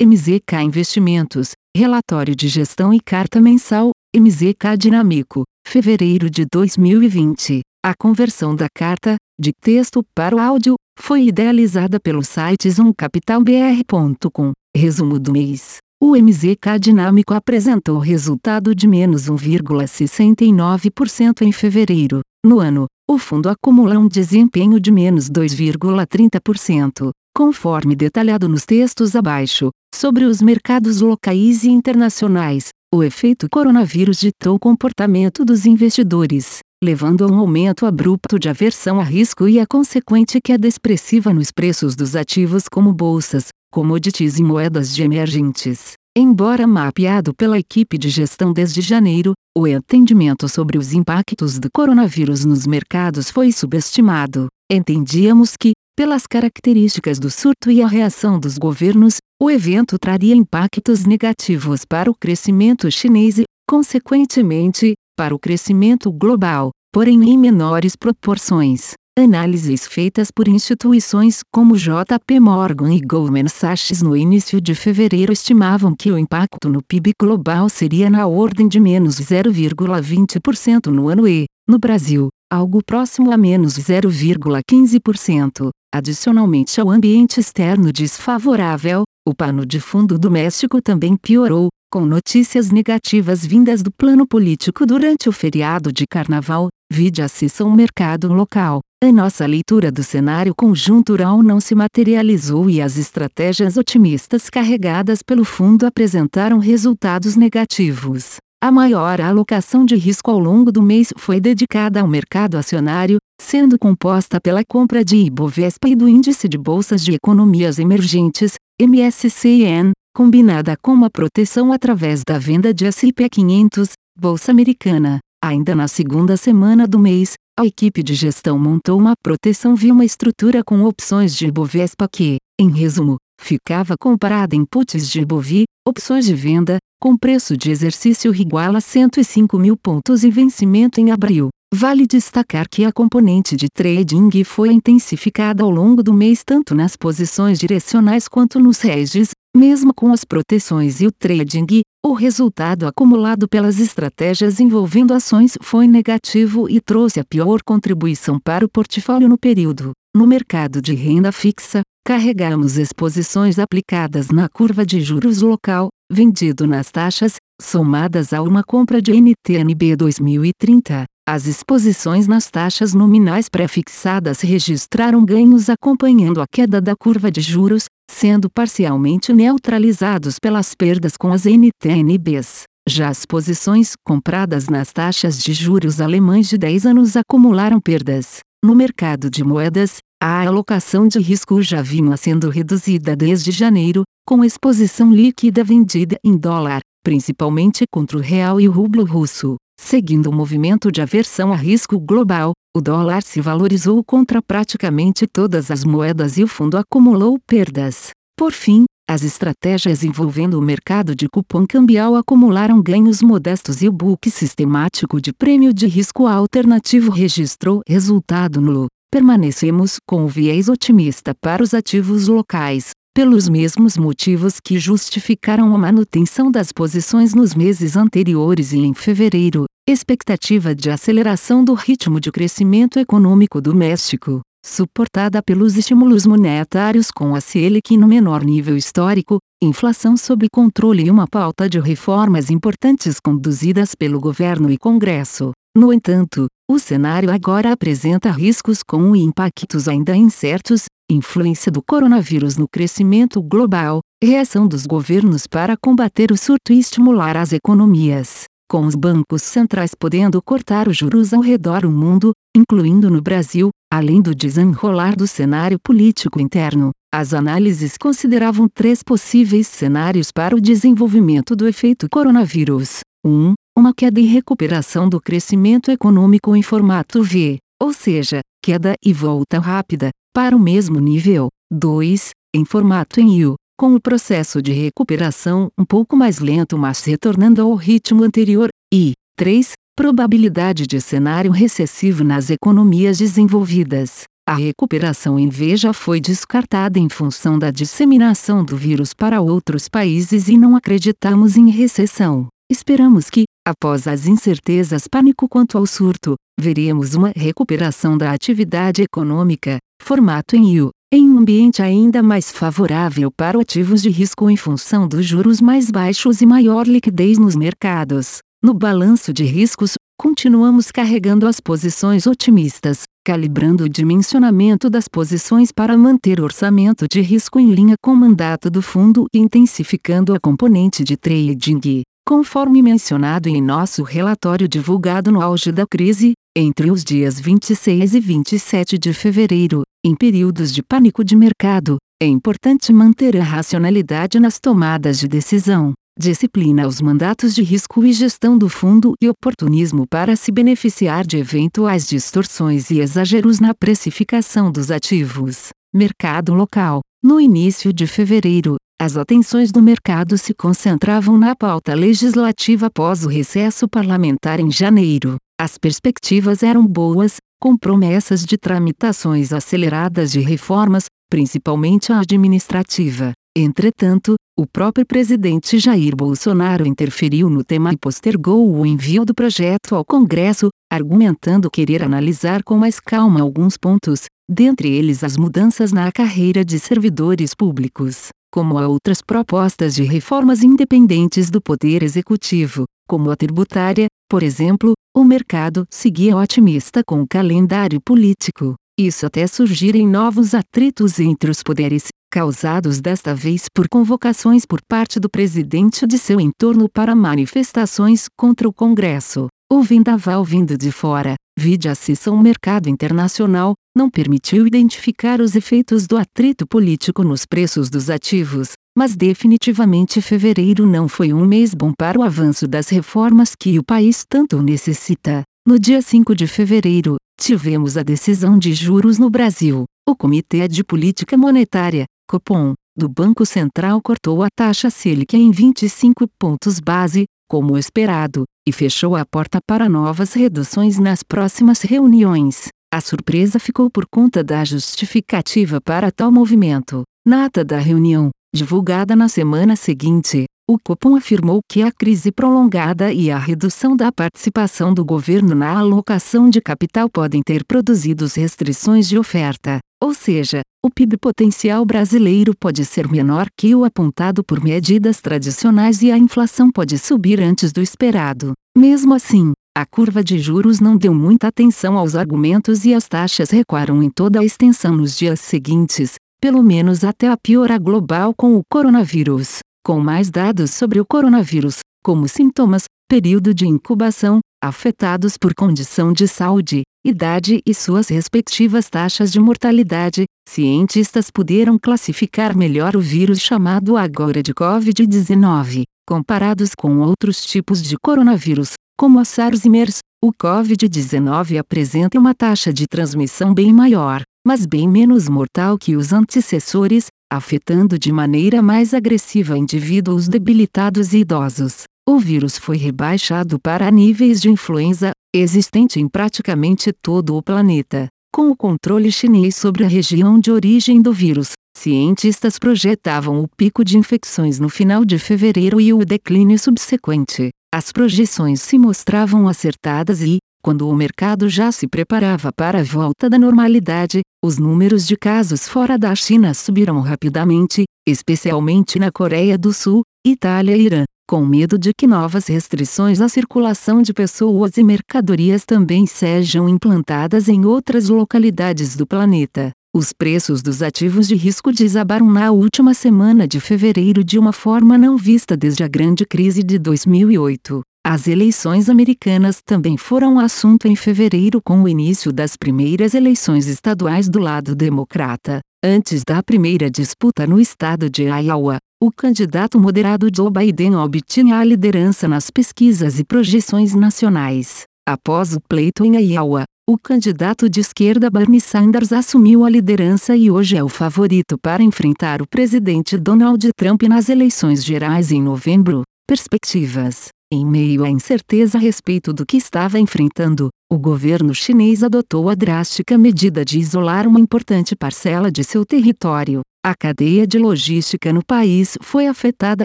MZK Investimentos, Relatório de Gestão e Carta Mensal, MZK Dinâmico, fevereiro de 2020. A conversão da carta, de texto para o áudio, foi idealizada pelo site zoomcapitalbr.com. Resumo do mês. O MZK Dinâmico apresentou resultado de menos 1,69% em fevereiro. No ano, o fundo acumula um desempenho de menos 2,30%, conforme detalhado nos textos abaixo. Sobre os mercados locais e internacionais, o efeito coronavírus ditou o comportamento dos investidores, levando a um aumento abrupto de aversão a risco e a consequente queda expressiva nos preços dos ativos como bolsas, commodities e moedas de emergentes. Embora mapeado pela equipe de gestão desde janeiro, o entendimento sobre os impactos do coronavírus nos mercados foi subestimado. Entendíamos que, pelas características do surto e a reação dos governos, o evento traria impactos negativos para o crescimento chinês e, consequentemente, para o crescimento global, porém em menores proporções. Análises feitas por instituições como JP Morgan e Goldman Sachs no início de fevereiro estimavam que o impacto no PIB global seria na ordem de menos 0,20% no ano e, no Brasil, algo próximo a menos 0,15%. Adicionalmente ao ambiente externo desfavorável, o pano de fundo doméstico também piorou, com notícias negativas vindas do plano político durante o feriado de carnaval, vide a sessão mercado local. A nossa leitura do cenário conjuntural não se materializou e as estratégias otimistas carregadas pelo fundo apresentaram resultados negativos. A maior alocação de risco ao longo do mês foi dedicada ao mercado acionário, sendo composta pela compra de Ibovespa e do Índice de Bolsas de Economias Emergentes, MSCIN, combinada com uma proteção através da venda de S&P 500, Bolsa Americana. Ainda na segunda semana do mês, a equipe de gestão montou uma proteção via uma estrutura com opções de Ibovespa que, em resumo, ficava comparada em puts de Ibovi, opções de venda, com preço de exercício igual a 105 mil pontos e vencimento em abril. Vale destacar que a componente de trading foi intensificada ao longo do mês tanto nas posições direcionais quanto nos hedges, mesmo com as proteções e o trading, o resultado acumulado pelas estratégias envolvendo ações foi negativo e trouxe a pior contribuição para o portfólio no período. No mercado de renda fixa, carregamos exposições aplicadas na curva de juros local, vendido nas taxas, somadas a uma compra de NTNB 2030. As exposições nas taxas nominais pré-fixadas registraram ganhos acompanhando a queda da curva de juros, sendo parcialmente neutralizados pelas perdas com as NTNBs. Já as posições compradas nas taxas de juros alemães de 10 anos acumularam perdas. No mercado de moedas, a alocação de risco já vinha sendo reduzida desde janeiro, com exposição líquida vendida em dólar, principalmente contra o real e o rublo russo. Seguindo o movimento de aversão a risco global, o dólar se valorizou contra praticamente todas as moedas e o fundo acumulou perdas. Por fim, as estratégias envolvendo o mercado de cupom cambial acumularam ganhos modestos e o book sistemático de prêmio de risco alternativo registrou resultado nulo. Permanecemos com o viés otimista para os ativos locais, pelos mesmos motivos que justificaram a manutenção das posições nos meses anteriores e em fevereiro, expectativa de aceleração do ritmo de crescimento econômico doméstico, suportada pelos estímulos monetários com a Selic no menor nível histórico, inflação sob controle e uma pauta de reformas importantes conduzidas pelo governo e Congresso. No entanto, o cenário agora apresenta riscos com impactos ainda incertos, influência do coronavírus no crescimento global, reação dos governos para combater o surto e estimular as economias, com os bancos centrais podendo cortar os juros ao redor do mundo, incluindo no Brasil, além do desenrolar do cenário político interno. As análises consideravam três possíveis cenários para o desenvolvimento do efeito coronavírus. 1. Um, uma queda e recuperação do crescimento econômico em formato V, ou seja, queda e volta rápida, para o mesmo nível. 2. Em formato em U, com o processo de recuperação um pouco mais lento mas retornando ao ritmo anterior. E 3. Probabilidade de cenário recessivo nas economias desenvolvidas. a recuperação em V já foi descartada em função da disseminação do vírus para outros países e não acreditamos em recessão. Esperamos que, após as incertezas pânico quanto ao surto, veremos uma recuperação da atividade econômica, formato em U, em um ambiente ainda mais favorável para ativos de risco em função dos juros mais baixos e maior liquidez nos mercados. No balanço de riscos, continuamos carregando as posições otimistas, calibrando o dimensionamento das posições para manter o orçamento de risco em linha com o mandato do fundo e intensificando a componente de trading. Conforme mencionado em nosso relatório divulgado no auge da crise, entre os dias 26 e 27 de fevereiro, em períodos de pânico de mercado, é importante manter a racionalidade nas tomadas de decisão, disciplina aos mandatos de risco e gestão do fundo e oportunismo para se beneficiar de eventuais distorções e exageros na precificação dos ativos. Mercado local. No início de fevereiro, as atenções do mercado se concentravam na pauta legislativa após o recesso parlamentar em janeiro. As perspectivas eram boas, com promessas de tramitações aceleradas de reformas, principalmente a administrativa. Entretanto, o próprio presidente Jair Bolsonaro interferiu no tema e postergou o envio do projeto ao Congresso, argumentando querer analisar com mais calma alguns pontos, dentre eles as mudanças na carreira de servidores públicos como a outras propostas de reformas independentes do Poder Executivo, como a tributária, por exemplo, o mercado seguia otimista com o calendário político. Isso até surgirem novos atritos entre os poderes, causados desta vez por convocações por parte do presidente de seu entorno para manifestações contra o Congresso. O vendaval vindo de fora, vide a seção Mercado Internacional, não permitiu identificar os efeitos do atrito político nos preços dos ativos, mas definitivamente fevereiro não foi um mês bom para o avanço das reformas que o país tanto necessita. No dia 5 de fevereiro, tivemos a decisão de juros no Brasil. O Comitê de Política Monetária, Copom, do Banco Central cortou a taxa Selic em 25 pontos base, como esperado, e fechou a porta para novas reduções nas próximas reuniões. A surpresa ficou por conta da justificativa para tal movimento. Na ata da reunião, divulgada na semana seguinte, o Copom afirmou que a crise prolongada e a redução da participação do governo na alocação de capital podem ter produzido restrições de oferta, ou seja, o PIB potencial brasileiro pode ser menor que o apontado por medidas tradicionais e a inflação pode subir antes do esperado. Mesmo assim, a curva de juros não deu muita atenção aos argumentos e as taxas recuaram em toda a extensão nos dias seguintes, pelo menos até a piora global com o coronavírus. Com mais dados sobre o coronavírus, como sintomas, período de incubação, afetados por condição de saúde, idade e suas respectivas taxas de mortalidade, cientistas puderam classificar melhor o vírus chamado agora de Covid-19, comparados com outros tipos de coronavírus, como a SARS e MERS, o Covid-19 apresenta uma taxa de transmissão bem maior, mas bem menos mortal que os antecessores, afetando de maneira mais agressiva indivíduos debilitados e idosos. O vírus foi rebaixado para níveis de influenza, existente em praticamente todo o planeta. Com o controle chinês sobre a região de origem do vírus, cientistas projetavam o pico de infecções no final de fevereiro e o declínio subsequente. As projeções se mostravam acertadas e, quando o mercado já se preparava para a volta da normalidade, os números de casos fora da China subiram rapidamente, especialmente na Coreia do Sul, Itália e Irã, com medo de que novas restrições à circulação de pessoas e mercadorias também sejam implantadas em outras localidades do planeta. Os preços dos ativos de risco desabaram na última semana de fevereiro de uma forma não vista desde a grande crise de 2008. As eleições americanas também foram assunto em fevereiro com o início das primeiras eleições estaduais do lado democrata. Antes da primeira disputa no estado de Iowa, o candidato moderado Joe Biden obtinha a liderança nas pesquisas e projeções nacionais. Após o pleito em Iowa, o candidato de esquerda Bernie Sanders assumiu a liderança e hoje é o favorito para enfrentar o presidente Donald Trump nas eleições gerais em novembro. Perspectivas Em meio à incerteza a respeito do que estava enfrentando, o governo chinês adotou a drástica medida de isolar uma importante parcela de seu território. A cadeia de logística no país foi afetada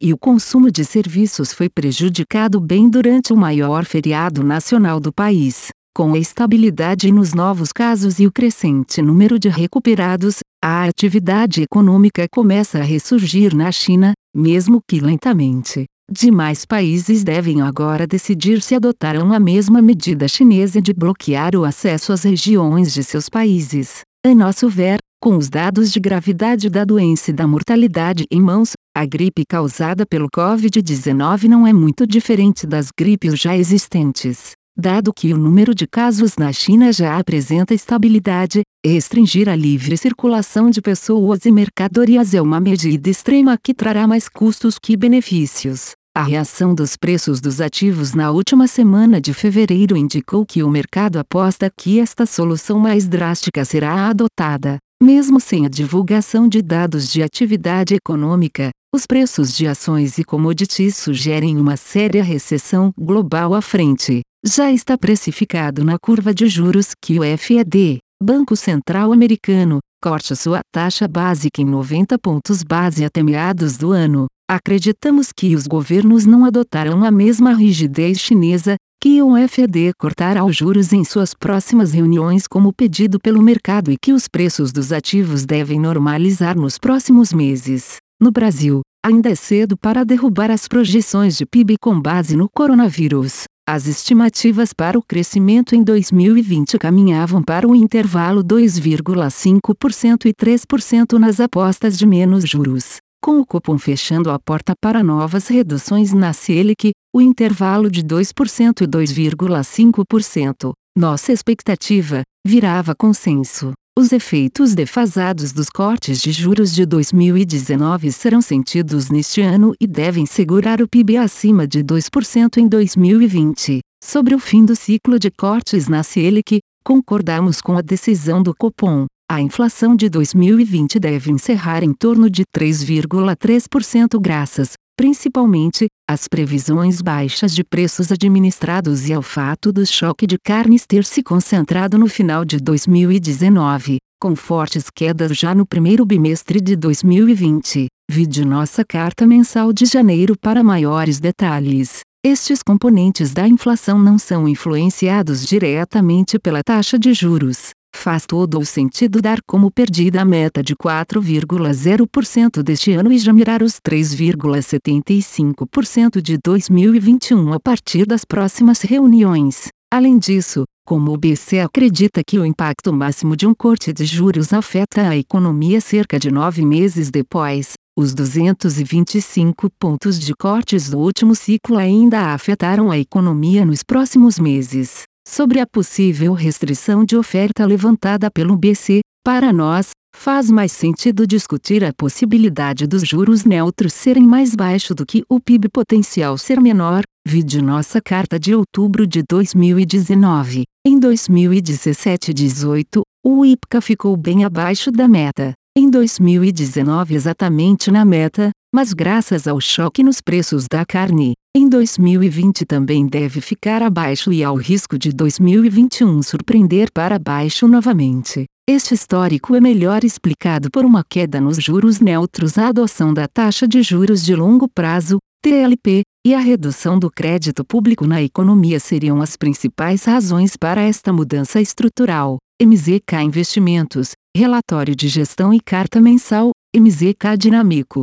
e o consumo de serviços foi prejudicado bem durante o maior feriado nacional do país. Com a estabilidade nos novos casos e o crescente número de recuperados, a atividade econômica começa a ressurgir na China, mesmo que lentamente. Demais países devem agora decidir se adotarão a mesma medida chinesa de bloquear o acesso às regiões de seus países. A nosso ver, com os dados de gravidade da doença e da mortalidade em mãos, a gripe causada pelo Covid-19 não é muito diferente das gripes já existentes. Dado que o número de casos na China já apresenta estabilidade, restringir a livre circulação de pessoas e mercadorias é uma medida extrema que trará mais custos que benefícios. A reação dos preços dos ativos na última semana de fevereiro indicou que o mercado aposta que esta solução mais drástica será adotada. Mesmo sem a divulgação de dados de atividade econômica, os preços de ações e commodities sugerem uma séria recessão global à frente já está precificado na curva de juros que o FED, Banco Central Americano, corte sua taxa básica em 90 pontos base até meados do ano. Acreditamos que os governos não adotarão a mesma rigidez chinesa, que o FED cortará os juros em suas próximas reuniões como pedido pelo mercado e que os preços dos ativos devem normalizar nos próximos meses. No Brasil, ainda é cedo para derrubar as projeções de PIB com base no coronavírus. As estimativas para o crescimento em 2020 caminhavam para o intervalo 2,5% e 3% nas apostas de menos juros. Com o cupom fechando a porta para novas reduções na Selic, o intervalo de 2% e 2,5%, nossa expectativa, virava consenso. Os efeitos defasados dos cortes de juros de 2019 serão sentidos neste ano e devem segurar o PIB acima de 2% em 2020. Sobre o fim do ciclo de cortes na Selic, concordamos com a decisão do Copom. A inflação de 2020 deve encerrar em torno de 3,3% graças, principalmente, às previsões baixas de preços administrados e ao fato do choque de carnes ter se concentrado no final de 2019, com fortes quedas já no primeiro bimestre de 2020. Vide nossa carta mensal de janeiro para maiores detalhes. Estes componentes da inflação não são influenciados diretamente pela taxa de juros, Faz todo o sentido dar como perdida a meta de 4,0% deste ano e já mirar os 3,75% de 2021 a partir das próximas reuniões. Além disso, como o BC acredita que o impacto máximo de um corte de juros afeta a economia cerca de nove meses depois, os 225 pontos de cortes do último ciclo ainda afetaram a economia nos próximos meses sobre a possível restrição de oferta levantada pelo BC, para nós, faz mais sentido discutir a possibilidade dos juros neutros serem mais baixo do que o PIB potencial ser menor, vide nossa carta de outubro de 2019. Em 2017-18, o IPCA ficou bem abaixo da meta. Em 2019 exatamente na meta, mas graças ao choque nos preços da carne, em 2020 também deve ficar abaixo e ao risco de 2021 surpreender para baixo novamente. Este histórico é melhor explicado por uma queda nos juros neutros, a adoção da taxa de juros de longo prazo, TLP, e a redução do crédito público na economia seriam as principais razões para esta mudança estrutural. MZK Investimentos, Relatório de Gestão e Carta Mensal, MZK Dinâmico,